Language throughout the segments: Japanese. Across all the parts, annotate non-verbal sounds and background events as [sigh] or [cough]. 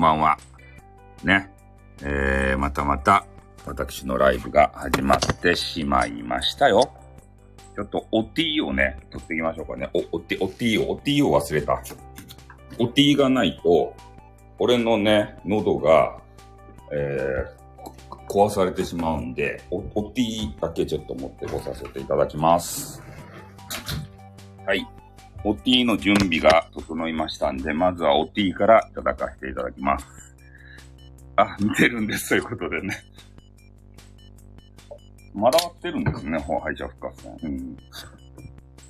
んばんは。ね。えー、またまた、私のライブが始まってしまいましたよ。ちょっと、お T をね、取っていきましょうかね。お、お T、お T を、お T を忘れた。お T がないと、俺のね、喉が、えー、壊されてしまうんで、お、お T だけちょっと持ってこさせていただきます。はい。お T の準備が整いましたんで、まずはお T からいただかせていただきます。あ、見てるんです、ということでね。まだ割ってるんですね、ほう敗者復活戦。うん。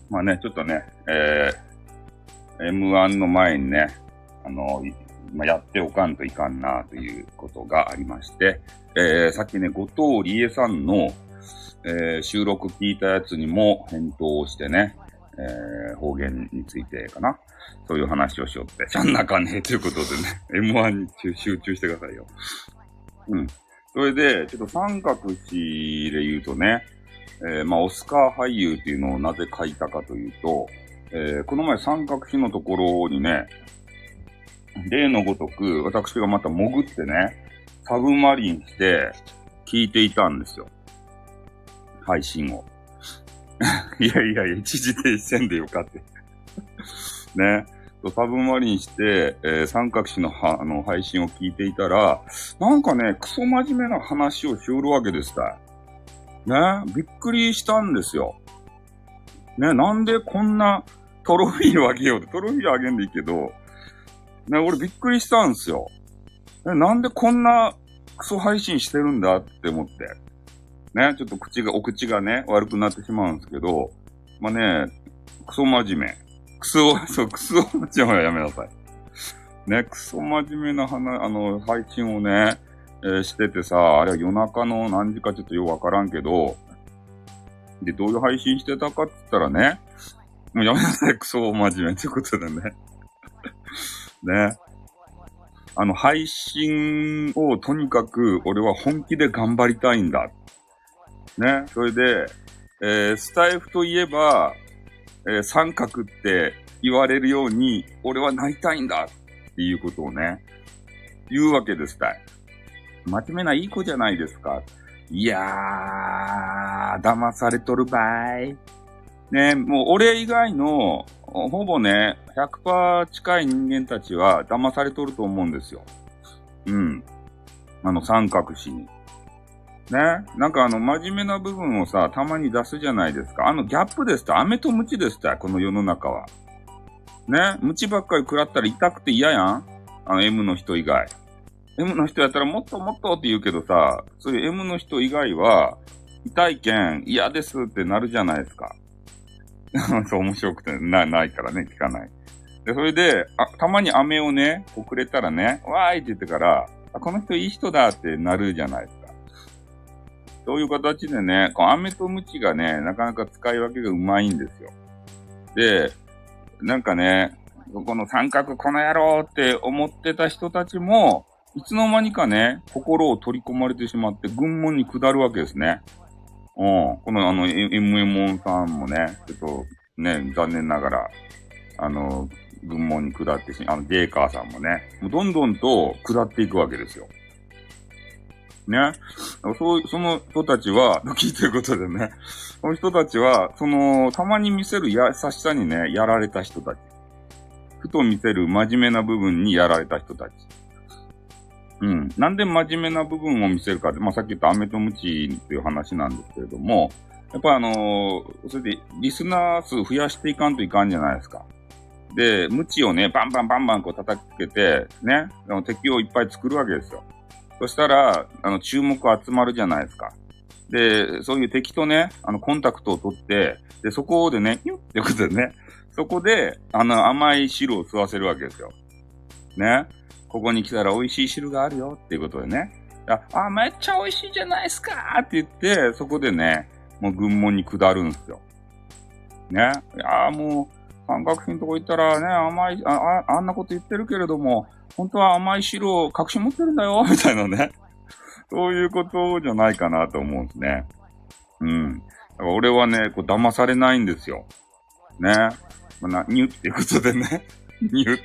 まあね、ちょっとね、えー、M1 の前にね、あの、まあ、やっておかんといかんなということがありまして、えー、さっきね、後藤理恵さんの、えー、収録聞いたやつにも返答をしてね、えー、方言についてかな。そういう話をしよって。ちゃんなかねということでね、[laughs] M1 に集中してくださいよ。うん。それで、ちょっと三角詞で言うとね、えー、まあ、オスカー俳優っていうのをなぜ書いたかというと、えー、この前三角詞のところにね、例のごとく、私がまた潜ってね、サブマリンして聞いていたんですよ。配信を。いやいやいや、一時停止せんでよかって。ね。サブマリンして、えー、三角詞のあの配信を聞いていたら、なんかね、クソ真面目な話をしおるわけですたい。ね。びっくりしたんですよ。ね、なんでこんなトロフィーをあげようって、トロフィーあげんでいいけど、ね、俺びっくりしたんですよ。ね、なんでこんなクソ配信してるんだって思って。ね、ちょっと口が、お口がね、悪くなってしまうんですけど、まあね、クソ真面目。クソ、[laughs] そう、クソ真面目はやめなさい。ね、クソ真面目な話、あの、配信をね、えーしててさ、あれは夜中の何時かちょっとよくわからんけど、で、どういう配信してたかって言ったらね、もうやめなさい、クソ真面目ってことでね。[laughs] ね。あの、配信をとにかく俺は本気で頑張りたいんだ。ね。それで、えースタイフといえば、えー三角って言われるように、俺はなりたいんだっていうことをね、言うわけですたい。真面目ないい子じゃないですか。いやー、騙されとるばい。ね、もう俺以外の、ほぼね、100%近い人間たちは騙されとると思うんですよ。うん。あの三角詞に。ね。なんかあの、真面目な部分をさ、たまに出すじゃないですか。あのギャップですと、飴とムチですと、この世の中は。ね。ムチばっかり食らったら痛くて嫌やんあの M の人以外。M の人やったらもっともっとって言うけどさ、そういう M の人以外は、痛いけん嫌ですってなるじゃないですか。[laughs] そう面白くてな、ないからね、聞かない。で、それで、あ、たまに飴をね、こうくれたらね、わーいって言ってから、あ、この人いい人だってなるじゃないですか。そういう形でね、この飴とムチがね、なかなか使い分けがうまいんですよ。で、なんかね、この三角この野郎って思ってた人たちも、いつの間にかね、心を取り込まれてしまって、軍門に下るわけですね。うん。このあの、エ MM さんもね、ちょっとね、残念ながら、あの、軍門に下ってし、あの、デーカーさんもね、もうどんどんと下っていくわけですよ。ね。そう、その人たちは、[laughs] 聞いてることでね、その人たちは、その、たまに見せる優しさにね、やられた人たち。ふと見せる真面目な部分にやられた人たち。うん。なんで真面目な部分を見せるかって、まあ、さっき言ったアメとムチっていう話なんですけれども、やっぱあのーそれでリスナー数増やしていかんといかんじゃないですか。で、ムチをね、バンバンバンバンこう叩きつけて、ね、敵をいっぱい作るわけですよ。そしたら、あの、注目集まるじゃないですか。で、そういう敵とね、あの、コンタクトを取って、で、そこでね、ニュってことでね、そこで、あの、甘い汁を吸わせるわけですよ。ね。ここに来たら美味しい汁があるよっていうことでね。あ、あめっちゃ美味しいじゃないですかって言って、そこでね、もう軍門に下るんですよ。ね。いやもう、三角比のとこ行ったらね、甘いああ、あんなこと言ってるけれども、本当は甘い汁を隠し持ってるんだよ、[laughs] みたいなね。そういうことじゃないかなと思うんですね。うん。だから俺はね、こう騙されないんですよ。ね。まあ、ニュっていうことでね。[laughs] ニュって。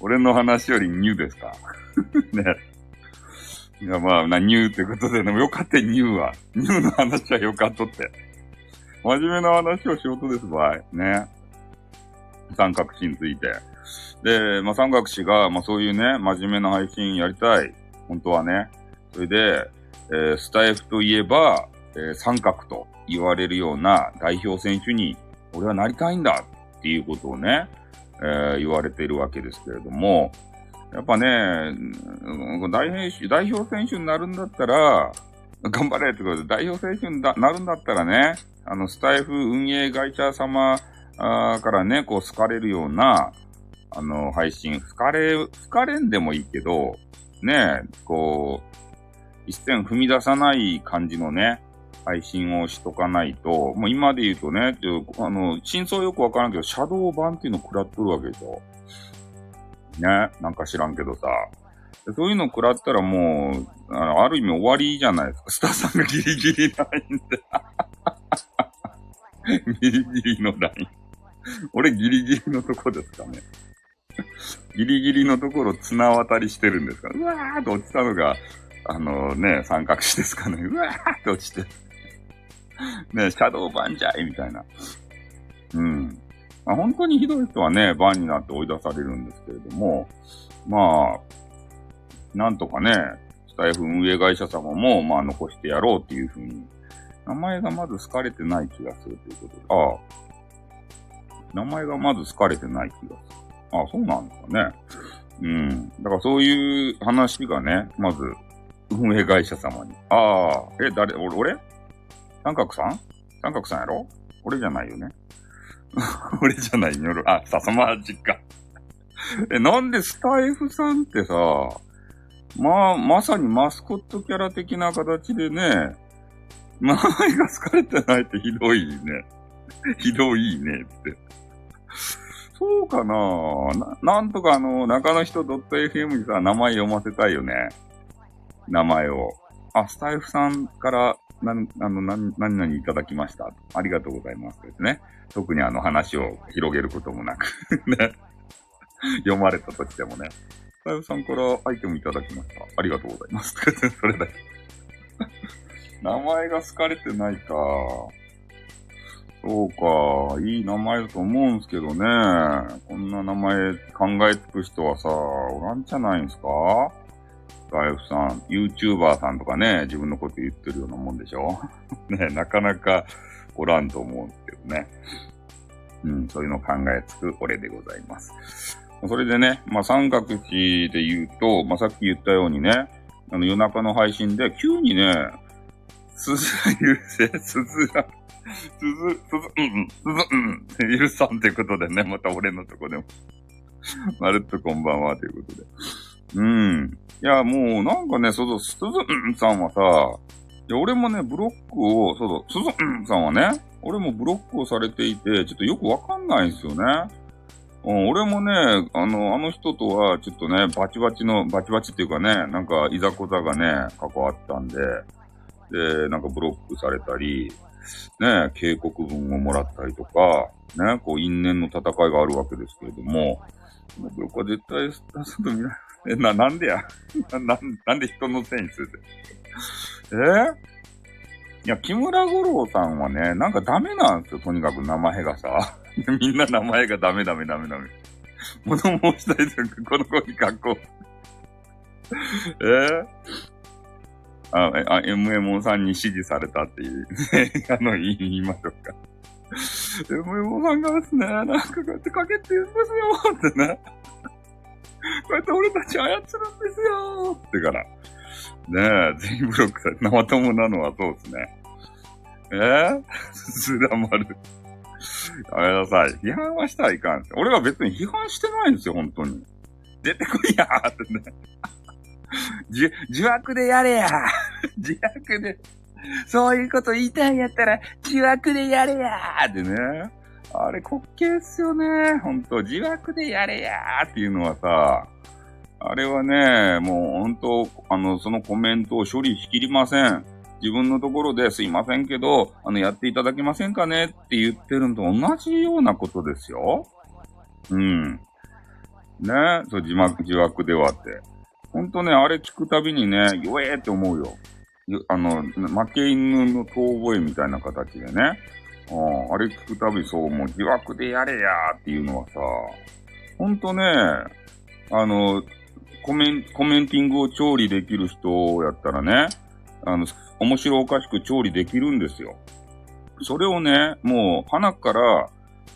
俺の話よりニュですか [laughs] ね。いや、まあ、な、ニューってことで、でもよかったニューは。ニューの話はよかったって。真面目な話をしようとです場合。ね。三角詞について。で、まあ、三角詞が、まあ、そういうね、真面目な配信やりたい。本当はね。それで、えー、スタイフといえば、えー、三角と言われるような代表選手に、俺はなりたいんだっていうことをね、えー、言われているわけですけれども、やっぱね、代表代表選手になるんだったら、頑張れってことで、代表選手になるんだったらね、あの、スタイフ運営会社様からね、こう、好かれるような、あの、配信、好かれ、好かれんでもいいけど、ねえ、こう、一線踏み出さない感じのね、配信をしとかないと、もう今で言うとね、あの、真相よくわからんけど、シャドー版っていうのを食らっとるわけでしょ。ね、なんか知らんけどさ。そういうの食らったらもう、あの、ある意味終わりじゃないですか。スターさんがギリギリラインで。[laughs] ギリギリのライン。俺ギリギリのとこですかね。[laughs] ギリギリのところ綱渡りしてるんですか？うわーっと落ちたのが、あのね、三角詞ですかね。うわーって落ちて。ね、シャドウバンジャイみたいな。うん。まあ、本当にひどい人はね、バンになって追い出されるんですけれども、まあ、なんとかね、スタイフ運営会社様も、まあ残してやろうっていうふうに、名前がまず好かれてない気がするということで、ああ、名前がまず好かれてない気がする。あ、そうなんですかね。うん。だからそういう話がね、まず、運営会社様に。ああ、え、誰、俺、俺？三角さん？三角さんやろ？俺じゃないよね。[laughs] 俺じゃないよ。あ、笹マジか。[laughs] え、なんでスタイフさんってさ、まあ、まさにマスコットキャラ的な形でね、名前が好かれてないってひどいね。[laughs] ひどいねって。そうかななんとかあの、中の人 .fm にさ、名前読ませたいよね。名前を。あ、スタイフさんから、な、あの、な、何々いただきました。ありがとうございます。ですね。特にあの話を広げることもなく [laughs] ね。読まれたとしてもね。スタイフさんからアイテムいただきました。ありがとうございます。[laughs] それだけ。[laughs] 名前が好かれてないか。そうか。いい名前だと思うんすけどね。こんな名前考えつく人はさ、おらんじゃないんすか？ガイフさん、YouTuber さんとかね、自分のこと言ってるようなもんでしょ？[laughs] ね、なかなかおらんと思うんすけどね。うん、そういうの考えつく俺でございます。それでね、まあ、三角地で言うと、まあ、さっき言ったようにね、あの夜中の配信で急にね、鈴が許せ、鈴が、鈴、鈴、うん、うん、鈴、うん、って許さんということでね、また俺のとこでも。まるっとこんばんはということで。うん。いや、もうなんかね、そうそう、鈴、うんさんはさ、いや、俺もね、ブロックを、そうそう、鈴、うんさんはね、俺もブロックをされていて、ちょっとよくわかんないんですよね。うん、俺もね、あの、あの人とは、ちょっとね、バチバチの、バチバチっていうかね、なんか、いざこざがね、関わったんで、で、なんかブロックされたり、ね、警告文をもらったりとか、ね、こう、因縁の戦いがあるわけですけれども、ブロックは絶対出すと見ない。え、な、なんでや？[laughs] な、なんで人のせいにするって。え？いや、木村五郎さんはね、なんかダメなんですよ、とにかく名前がさ。[laughs] みんな名前がダメダメダメダメ。物申したいというか、この子に学校。え？ー、あ、あ、MMO さんに指示されたっていう、ね、あの、言いましょうか。MMO さんがですね、なんかこうやってかけてるんですよってね。こうやって俺たち操るんですよってから。ねえ、全員ブロックされ、生友なのはそうですね。えー、スラマル。やめなさい。批判はしたらいかん俺は別に批判してないんですよ、本当に。出てこいやーってね。じ、自悪でやれや [laughs] 自悪で。そういうこと言いたいんやったら、自悪でやれやってね。あれ滑稽っすよね。ほんと、自悪でやれやっていうのはさ、あれはね、もう本当、あの、そのコメントを処理しきりません。自分のところですいませんけど、あの、やっていただけませんかね？って言ってるのと同じようなことですよ。うん。ねそう、字幕、字枠ではって。ほんとね、あれ聞くたびにね、弱えって思うよ。あの、負け犬の遠吠えみたいな形でね。うん、あれ聞くたびそう、もう疑惑でやれやーっていうのはさ、ほんとね、あの、コメン、コメンティングを調理できる人やったらね、あの、面白おかしく調理できるんですよ。それをね、もう、鼻から、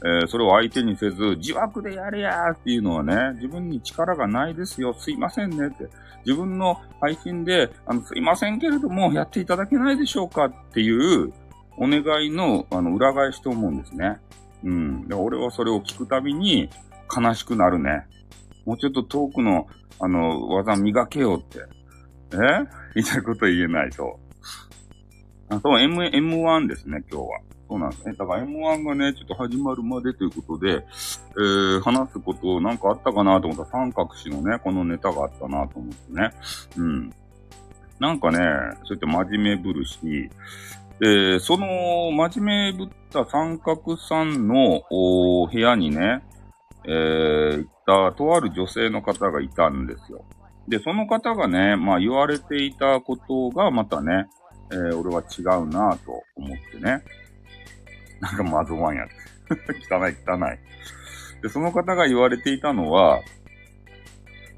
えー、それを相手にせず、自枠でやれやーっていうのはね、自分に力がないですよ、すいませんねって。自分の配信で、あの、すいませんけれども、やっていただけないでしょうかっていう、お願いの、あの、裏返しと思うんですね。うん。で、俺はそれを聞くたびに、悲しくなるね。もうちょっと遠くの、あの、技磨けよって。え？言いたいこと言えないと。あ、そう、M、M1 ですね、今日は。そうなんですね。だから M1 がね、ちょっと始まるまでということで、えー、話すことなんかあったかなと思ったら三角詞のね、このネタがあったなと思ってね。うん。なんかね、そうやって真面目ぶるし、で、その真面目ぶった三角さんのお部屋にね、えー、行ったとある女性の方がいたんですよ。で、その方がね、まあ言われていたことがまたね、えー、俺は違うなぁと思ってね。なんかまずワンや。[laughs] 汚い汚い。で、その方が言われていたのは、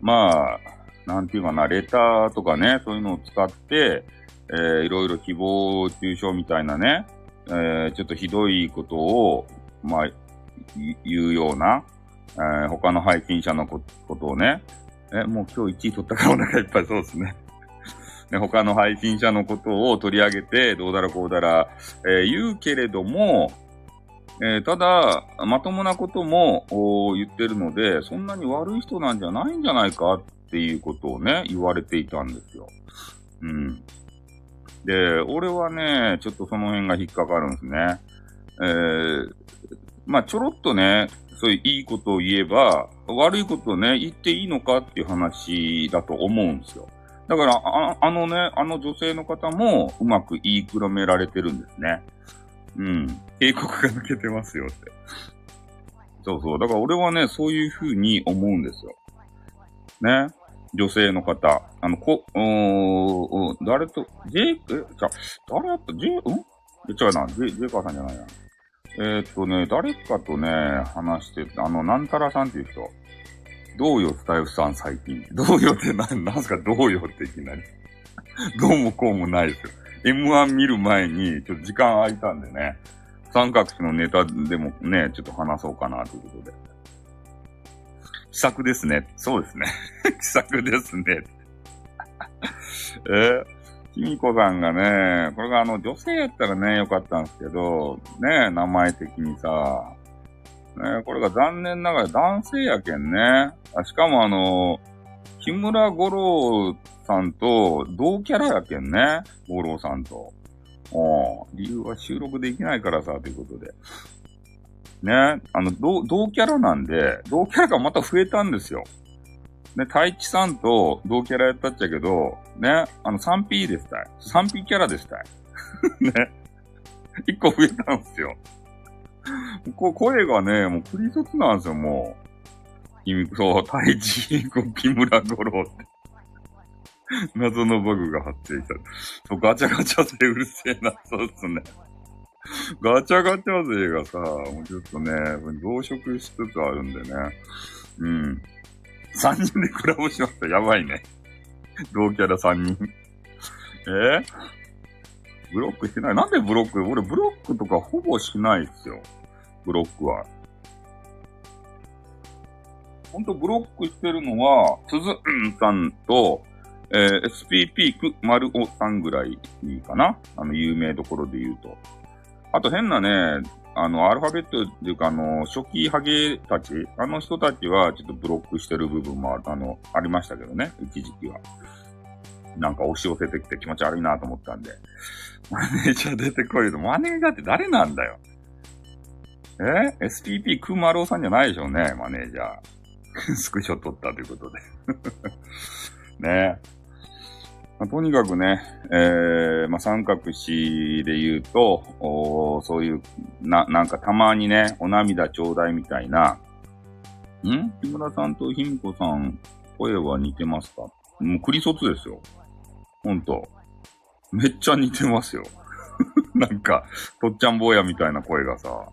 まあ、なんていうかな、レターとかね、そういうのを使って、えー、いろいろ誹謗中傷みたいなね、えー、ちょっとひどいことを、まあ、言うような、えー、他の配信者のことをね、え、もう今日1位取ったからお腹いっぱいそうですね。ね、他の配信者のことを取り上げて、どうだらこうだら、えー、言うけれども、えー、ただ、まともなことも言ってるので、そんなに悪い人なんじゃないんじゃないかっていうことをね、言われていたんですよ。うん。で、俺はね、ちょっとその辺が引っかかるんですね。えー、まあ、ちょろっとね、そういういいことを言えば、悪いことをね、言っていいのかっていう話だと思うんですよ。だから、ああのね、あの女性の方もうまく言いくるめられてるんですね。うん。警告が抜けてますよって。そうそう。だから俺はね、そういうふうに思うんですよ。ね。女性の方。あの、こ、うー、誰と、J、え、じゃ、誰やった ?J、うん？違うな。J、J カーさんじゃないな。えー、っとね、誰かとね、話してて、あの、なんたらさんっていう人。どうよ、スタイフさん最近。どうよってな、なんすかどうよっていきなり。どうもこうもないですよ。M1 見る前に、ちょっと時間空いたんでね、三角詞のネタでもね、ちょっと話そうかなということで。気さくですね。そうですね。[laughs] 気さくですね。えー、きみこさんがね、これがあの女性やったらね、よかったんですけど、ね、名前的にさ、ね、これが残念ながら男性やけんね。しかもあの、木村五郎さんと同キャラやけんね。五郎さんと。理由は収録できないからさ、ということで。ね、あの、同、同キャラなんで、同キャラがまた増えたんですよ。ね、太一さんと同キャラやったっちゃけど、ね、あの 3P でしたい。3P キャラでしたい。[laughs] ね。1個増えたんですよ。[laughs] こ声がね、もうクリソツなんですよ、もう。君、そう、太一、木村五郎って。[laughs] 謎のバグが発生した。そう、ガチャガチャ勢うるせえな、そうっすね。ガチャガチャ勢がさ、もうちょっとね、増殖しつつあるんでね。うん。3人でコラボしました。やばいね。同キャラ3人。え？ブロックしてないなんでブロック？俺ブロックとかほぼしないっすよ。ブロックは。ほんとブロックしてるのは、つずんさんと、えー、SPP く丸おさんぐらいかなあの、有名どころで言うと。あと変なね、あの、アルファベットっていうか、あの、初期ハゲたち、あの人たちはちょっとブロックしてる部分もあの、ありましたけどね、一時期は。なんか押し寄せてきて気持ち悪いなと思ったんで。マネージャー出てこいと、マネージャーって誰なんだよ。え ?SPP クマローさんじゃないでしょうね、マネージャー。[laughs] スクショ撮ったということで。[laughs] ねまあ、とにかくね、えー、まあ、三角詞で言うと、おそういう、な、なんかたまにね、お涙ちょうだいみたいな、ん？木村さんとひみこさん、声は似てますか？もうクリソツですよ。ほんと。めっちゃ似てますよ。[laughs] なんか、とっちゃん坊やみたいな声がさ。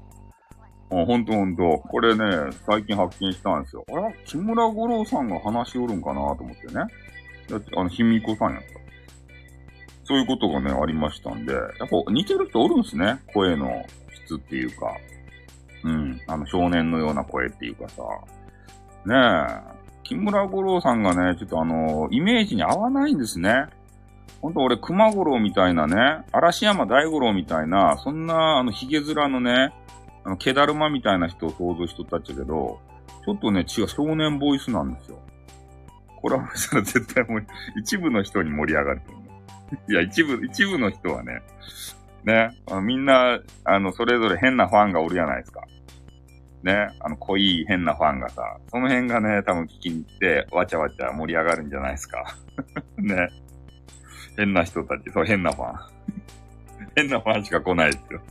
あ、ほんとほんと。これね、最近発見したんですよ。あら、木村五郎さんが話しおるんかなと思ってね。だって、あの、ひみこさんやった。そういうことがね、ありましたんで、やっぱ似てる人おるんすね。声の質っていうか。うん。あの、少年のような声っていうかさ。ねえ。木村五郎さんがね、ちょっとあの、イメージに合わないんですね。ほんと俺、熊五郎みたいなね、嵐山大五郎みたいな、そんな、あの、髭面のね、あの、毛だるまみたいな人を想像しとったっちゃけど、ちょっとね、違う、少年ボイスなんですよ。コラボしたら絶対もう、一部の人に盛り上がると思う。いや、一部、一部の人はね、ね、みんな、あの、それぞれ変なファンがおるじゃないですか。ね、あの、濃い変なファンがさ、その辺がね、多分聞きに行って、わちゃわちゃ盛り上がるんじゃないですか。[laughs] ね。変な人たち、そう、変なファン。[laughs] 変なファンしか来ないですよ。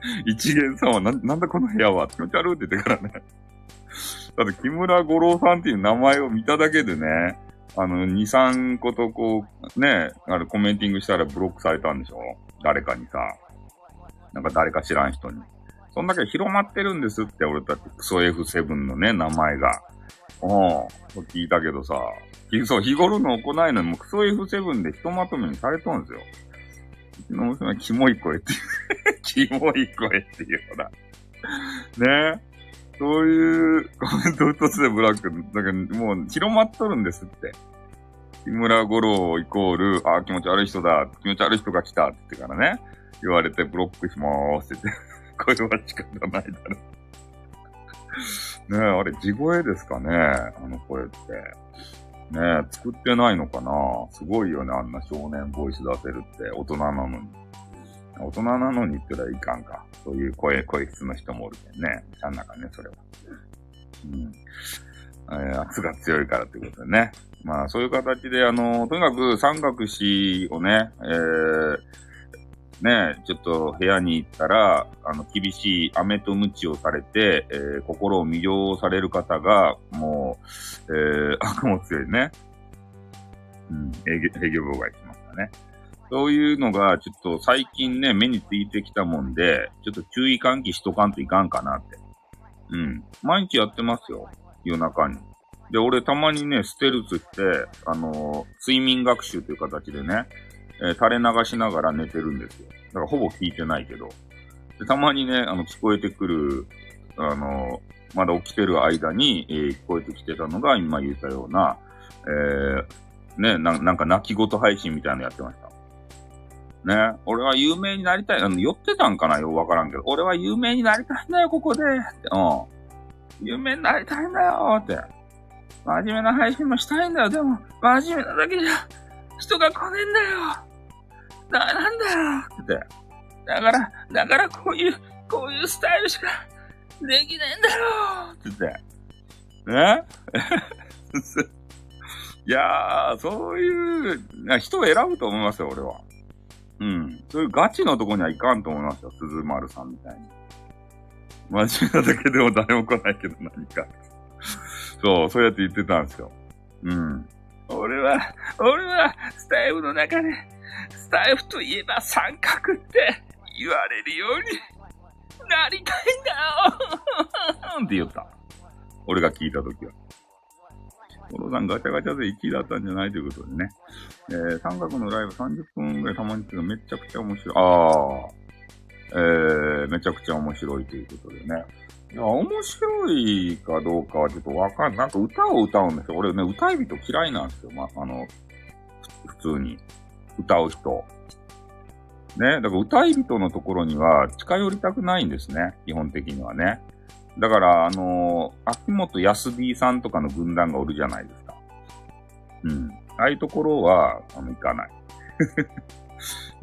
[laughs] 一元さんはな、なんだこの部屋は気持ち悪いって言ってからね。[laughs] だって木村五郎さんっていう名前を見ただけでね、あの、2、3個とこう、ね、あれコメンティングしたらブロックされたんでしょ？誰かにさ。なんか誰か知らん人に。そんだけ広まってるんですって、俺たちクソ F7 のね、名前が。うん。聞いたけどさ、そう、日頃の行いのもクソ F7 でひとまとめにされとんですよ。うちの娘はキモい声っていう。[laughs] キモい声っていうほら。ねえそういうコメント一つでブラック、だけどもう広まっとるんですって。木村五郎イコール、あ、気持ち悪い人だ、気持ち悪い人が来たってからね、言われてブロックしまーすって言って。[laughs] これは仕方ないだろ。ねえ、あれ、地声ですかねあの声って。ねえ、作ってないのかな？すごいよね、あんな少年ボイス出せるって、大人なのに。大人なのにって言ったらいかんか。そういう声、声質の人もおるけんね。ちゃん中ね、それは。うん。え、圧が強いからってことでね。まあ、そういう形で、あの、とにかく三角詞をね、えー、ね、ちょっと部屋に行ったら、あの、厳しい飴と鞭をされて、えー、心を魅了される方が、もう、えー、[laughs] 悪も強いね。うん、営業、営業妨害しましたね。そういうのが、ちょっと最近ね、目についてきたもんで、ちょっと注意喚起しとかんといかんかなって。うん。毎日やってますよ。夜中に。で、俺たまにね、ステルツして、あのー、睡眠学習という形でね、えー、垂れ流しながら寝てるんですよ。だからほぼ聞いてないけど。でたまにね、あの、聞こえてくる、あの、まだ起きてる間に、えー、聞こえてきてたのが、今言ったような、えー、ねな、なんか泣き言配信みたいなのやってました。ね、俺は有名になりたい。あの、寄ってたんかなよ、わからんけど。俺は有名になりたいんだよ、ここで。うん。有名になりたいんだよ、って。真面目な配信もしたいんだよ。でも、真面目なだけじゃ、人が来ねえんだよ。な、なんだよって。だから、だからこういう、こういうスタイルしかできねえんだよって言って。ね？[laughs] いやー、そういう、人を選ぶと思いますよ、俺は。うん。そういうガチのとこにはいかんと思いますよ、鈴丸さんみたいに。真面目なだけでも誰も来ないけど何か。そう、そうやって言ってたんですよ。うん。俺は、俺は、スタイルの中で、スタイフといえば三角って言われるようになりたいんだよって言った。俺が聞いたときは。コロさんガチャガチャで1位だったんじゃないということでね。えー、三角のライブ30分ぐらいたまにするめちゃくちゃ面白い。ああ。えー、めちゃくちゃ面白いということでね。いや、面白いかどうかはちょっとわかんない。なんか歌を歌うんですよ。俺ね、歌い人嫌いなんですよ。まあ、あの、普通に。歌う人。ね。だから歌い人のところには近寄りたくないんですね。基本的にはね。だから、あのー、秋元康 D さんとかの軍団がおるじゃないですか。うん。ああいうところは、あの、行かない。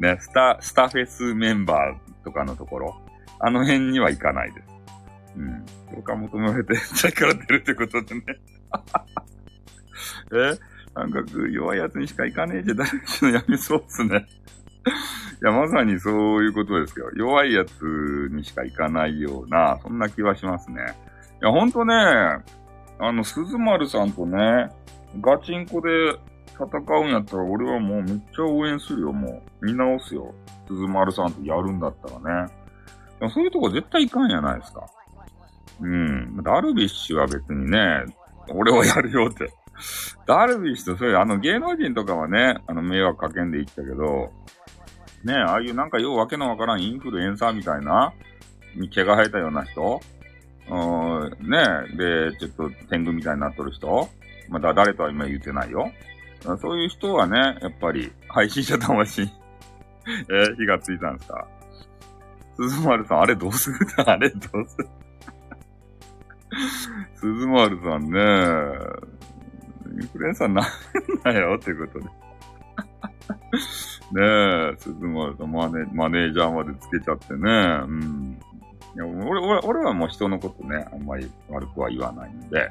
[laughs] ね、スタ、スタフェスメンバーとかのところ。あの辺には行かないです。うん。共感求められて、[laughs] チャから出るってことでね。[laughs] え？感覚弱いやつにしか行かねえじゃ誰し [laughs] のやめそうっすね。[laughs] いや、まさにそういうことですよ。弱いやつにしか行かないような、そんな気はしますね。いや、ほんとね、あの、鈴丸さんとね、ガチンコで戦うんやったら俺はもうめっちゃ応援するよ、もう。見直すよ。鈴丸さんとやるんだったらね。でもそういうとこ絶対いかんやないですか。うん。ダルビッシュは別にね、俺はやるよって。ダルビッシュとそういう、あの芸能人とかはね、あの迷惑かけんでいったけど、ねああいうなんかようわけのわからんインフルエンサーみたいな、に毛が生えたような人、うん、ねで、ちょっと天狗みたいになっとる人、まだ誰とは今言ってないよ。そういう人はね、やっぱり配信者魂 [laughs] えー、火がついたんですか。鈴丸さん、あれどうする？[laughs] あれどうする？[laughs] 鈴丸さんね、インフルエンサーなんなよってことで。ねえ、鈴丸さんマネ、マネージャーまでつけちゃってね。うん。いや俺、俺、俺はもう人のことね、あんまり悪くは言わないんで、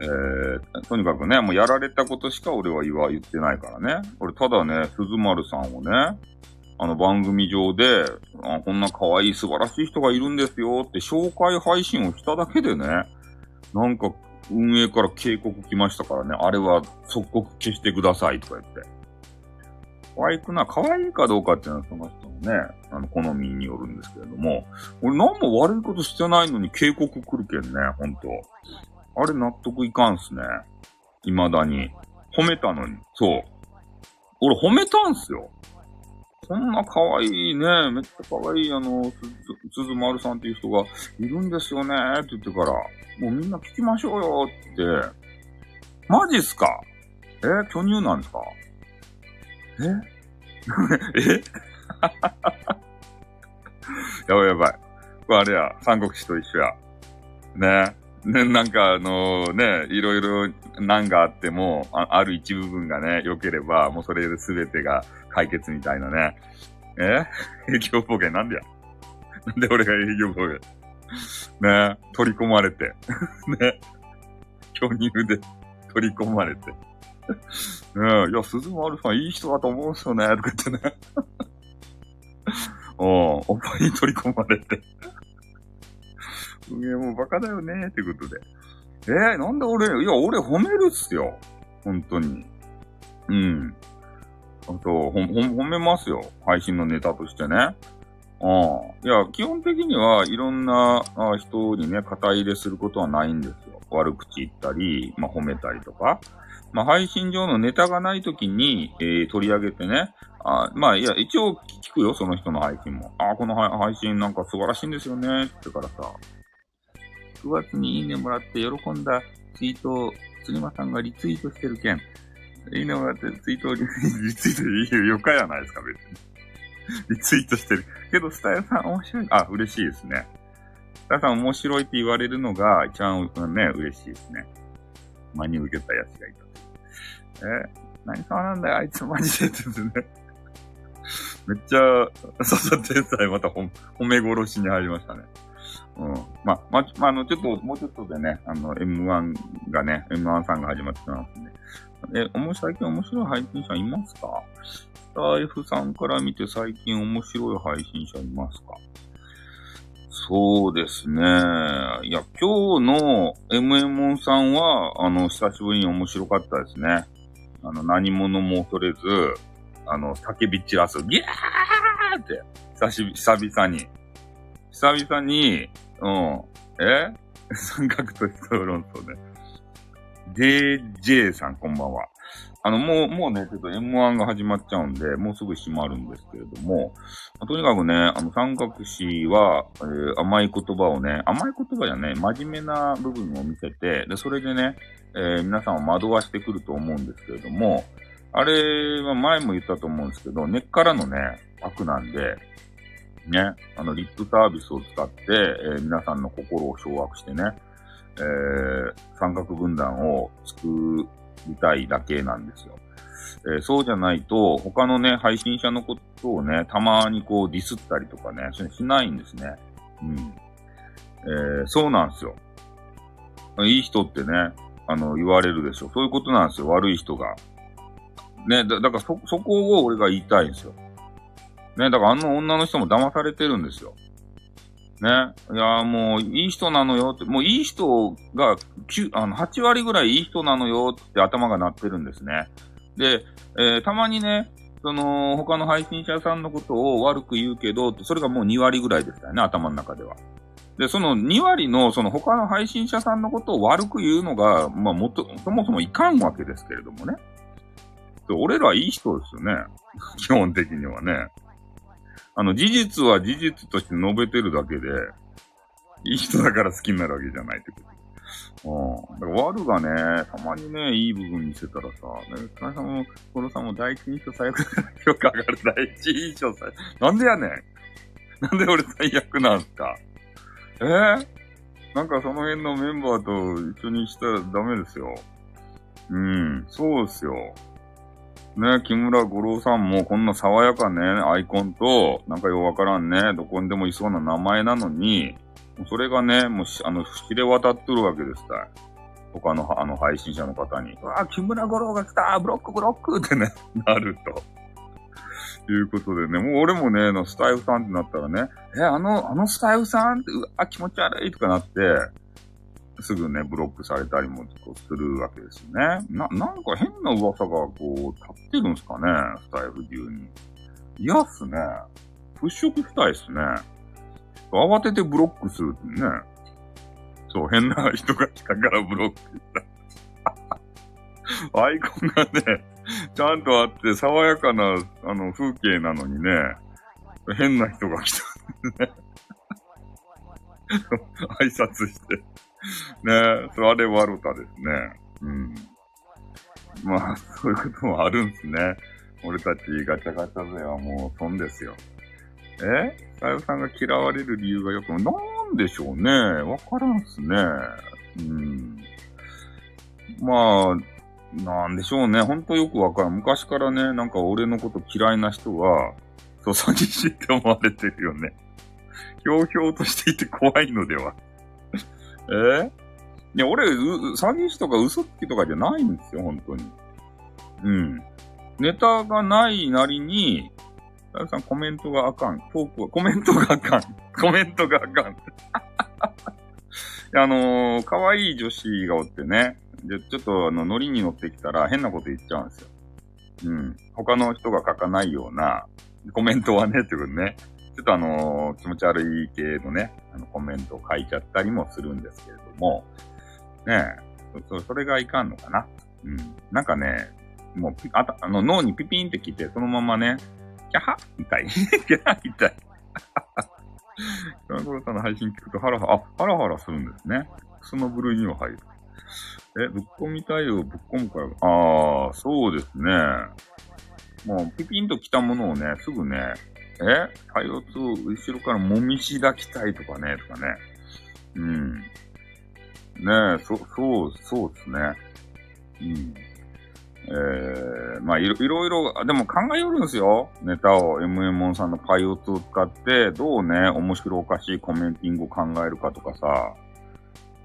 えー、とにかくね、もうやられたことしか俺は言わ、言ってないからね。俺、ただね、鈴丸さんをね、あの番組上で、あこんな可愛い素晴らしい人がいるんですよって紹介配信をしただけでね、なんか運営から警告来ましたからね、あれは即刻消してくださいとか言って。可愛くな、可愛いかどうかっていうのはその人のね、あの、好みによるんですけれども、俺何も悪いことしてないのに警告来るけんね、ほんと。あれ納得いかんすね。未だに。褒めたのに。そう。俺褒めたんすよ。こんな可愛いね、めっちゃ可愛いあの、すずまるさんっていう人がいるんですよねって言ってから、もうみんな聞きましょうよって。マジっすか？え巨乳なんですか？え？[laughs] え？[laughs] やばいやばい。これあれや、三国志と一緒や。ね。ね、なんかあの、ね、いろいろ難があってもあ、ある一部分がね、良ければ、もうそれで全てが解決みたいなね。え？[laughs] 営業暴言なんでや？なんで俺が営業暴言？ね？取り込まれて。[laughs] ね？巨乳で取り込まれて。ね？いや、鈴丸さんいい人だと思うんすよね、とか言ってね。[laughs] おおっぱいに取り込まれて。いや、もうバカだよね、ってことで。えー、なんで俺、いや、俺褒めるっすよ。本当に。うん。あと、ほ、ほ、褒めますよ。配信のネタとしてね。ああ。いや、基本的にはいろんなあ人にね、肩入れすることはないんですよ。悪口言ったり、まあ、褒めたりとか。まあ、配信上のネタがないときに、えー、取り上げてね。あまあ、いや、一応聞くよ、その人の配信も。ああ、この配信なんか素晴らしいんですよね、ってからさ。9月にいいねもらって喜んだツイートを、釣間さんがリツイートしてる件。いいねもらってツイートをリツイートいいよかやないですか、別に。リツイートしてる。けど、スタイルさん面白い。あ、嬉しいですね。スタイルさん面白いって言われるのが一番ね、嬉しいですね。真に受けたやつがいた。え何様なんだよ、あいつマジでってですね。めっちゃ、ささ天才また褒め殺しに入りましたね。うん。まあ、まあ、あの、ちょっと、もうちょっとでね、あの、M1 がね、M1 さんが始まってますんで。え、おも最近面白い配信者いますか？スター F さんから見て最近面白い配信者いますか？そうですね。いや、今日の MM さんは、あの、久しぶりに面白かったですね。あの、何者も恐れず、あの、叫び散らす、ギャーって、久し、久々に、久々に、うん。え？[laughs] 三角と人論争ね。JJ さんこんばんは。あの、もう、もうね、ちょっと M1 が始まっちゃうんで、もうすぐ閉まるんですけれどもま、とにかくね、あの、三角詞は、えー、甘い言葉をね、甘い言葉じゃね、真面目な部分を見せて、で、それでね、えー、皆さんを惑わしてくると思うんですけれども、あれは前も言ったと思うんですけど、根っからのね、悪なんで、ね、あの、リップサービスを使って、えー、皆さんの心を掌握してね、えー、三角分断を作りたいだけなんですよ。えー、そうじゃないと、他のね、配信者のことをね、たまにこうディスったりとかね、しないんですね。うん。えー、そうなんですよ。いい人ってね、あの、言われるでしょ。そういうことなんですよ、悪い人が。ね、だだからそ、そこを俺が言いたいんですよ。ね、だからあの女の人も騙されてるんですよ。ね。いや、もう、いい人なのよって、もういい人が、9あの、8割ぐらいいい人なのよって頭が鳴ってるんですね。で、えー、たまにね、その、他の配信者さんのことを悪く言うけど、それがもう2割ぐらいでしたよね、頭の中では。で、その2割の、その他の配信者さんのことを悪く言うのが、まあ、もと、そもそもいかんわけですけれどもね。俺らいい人ですよね。基本的にはね。あの、事実は事実として述べてるだけで、いい人だから好きになるわけじゃないってこと。うん。だから悪がね、たまにね、いい部分見せたらさ、ね、金さんも、コロさんも第一印象最悪だから評価上がる第一印象最悪。なんでやねんなんで俺最悪なんすかえー、なんかその辺のメンバーと一緒にしたらダメですよ。うん、そうですよ。ね、木村五郎さんもこんな爽やかね、アイコンと、なんかようわからんね、どこにでもいそうな名前なのに、それがね、もうあの、知れ渡っとるわけですか他の、あの、配信者の方に。うわ木村五郎が来たブロックブロックってね、[laughs] なると。いうことでね、もう俺もね、のスタイフさんってなったらね、え、あの、あのスタイフさんって、うわ、気持ち悪いとかなって、すぐね、ブロックされたりもするわけですね。な、なんか変な噂がこう、立ってるんすかね、スタイフ中に。嫌っすね。払拭したいっすね。慌ててブロックするってね。そう、変な人が来たからブロックした。アイコンがね、ちゃんとあって爽やかな、あの、風景なのにね、変な人が来たね。[laughs] 挨拶して [laughs] ねそれ悪かですね。うん。まあ、そういうこともあるんすね。俺たちガチャガチャ勢はもう損ですよ。え？さゆさんが嫌われる理由がよく、なんでしょうね。わからんっすね。うん。まあ、なんでしょうね。ほんとよくわからん。昔からね、なんか俺のこと嫌いな人は、そう、詐欺師って思われてるよね。ひょうひょうとしていて怖いのでは。え？いや、俺、詐欺師とか嘘つきとかじゃないんですよ、本当に。うん。ネタがないなりに、さゆさんコメントがあかん。トークはコメントがあかん。コメントがあかん。あのー、可愛い女子がおってね。で、ちょっとあの、ノリに乗ってきたら変なこと言っちゃうんですよ。うん。他の人が書かないようなコメントはね、ってことね。ちょっとあの、気持ち悪い系のね、あのコメントを書いちゃったりもするんですけれども、ねえ、そそれがいかんのかな。うん。なんかね、もう、あた、あの、脳にピピンってきて、そのままね、キャハ痛 [laughs] い。キャハ痛い。ガンゴロさんの配信聞くとハラハラ、あ、ハラハラするんですね。その部類には入る。え、ぶっ込みたいよ、ぶっ込むから。ああ、そうですね。もう、ピピンと来たものをね、すぐね、え対応と後ろからもみし抱きたいとかね、とかね。うん。ねえ、そ、そう、そうですね。うん。えー、まあいろいろいろ、でも考えよるんですよ。ネタを MM さんのパイオツを使って、どうね、面白おかしいコメンティングを考えるかとかさ、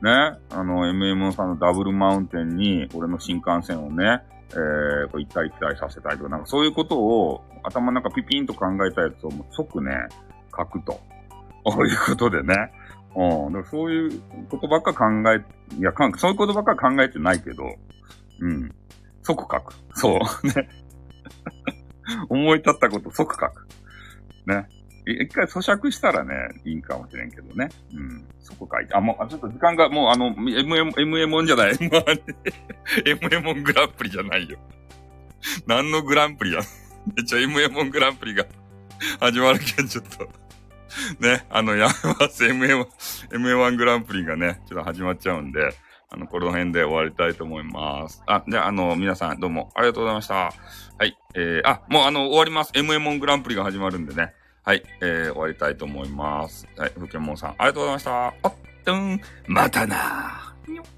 ね、あの、MM さんのダブルマウンテンに、俺の新幹線をね、えー、こう行ったり来たりさせたいとか、なんかそういうことを、頭の中ピピンと考えたやつをもう即ね、書くと。こういうことでね。うん。だからそういうことばっか考え、いや、かんそういうことばっか考えてないけど、うん。即書く。そう。ね。思い立ったこと即書く。ね。一回咀嚼したらね、いいかもしれんけどね。うん。そこ書いて。あ、もう、ちょっと時間が、もうあの、MM、MM じゃない。[laughs] MM グランプリじゃないよ。何のグランプリや。めっちゃ MM グランプリが始まるけん、ちょっと。ね、あの、やめます。MM、MM1 グランプリがね、ちょっと始まっちゃうんで、あの、この辺で終わりたいと思います。あ、じゃあ、あの、皆さんどうもありがとうございました。はい。えー、あ、もうあの、終わります。MM1 グランプリが始まるんでね。はい、えー、終わりたいと思います。はい、ふけもんさん、ありがとうございました。あっ、とん、またなー。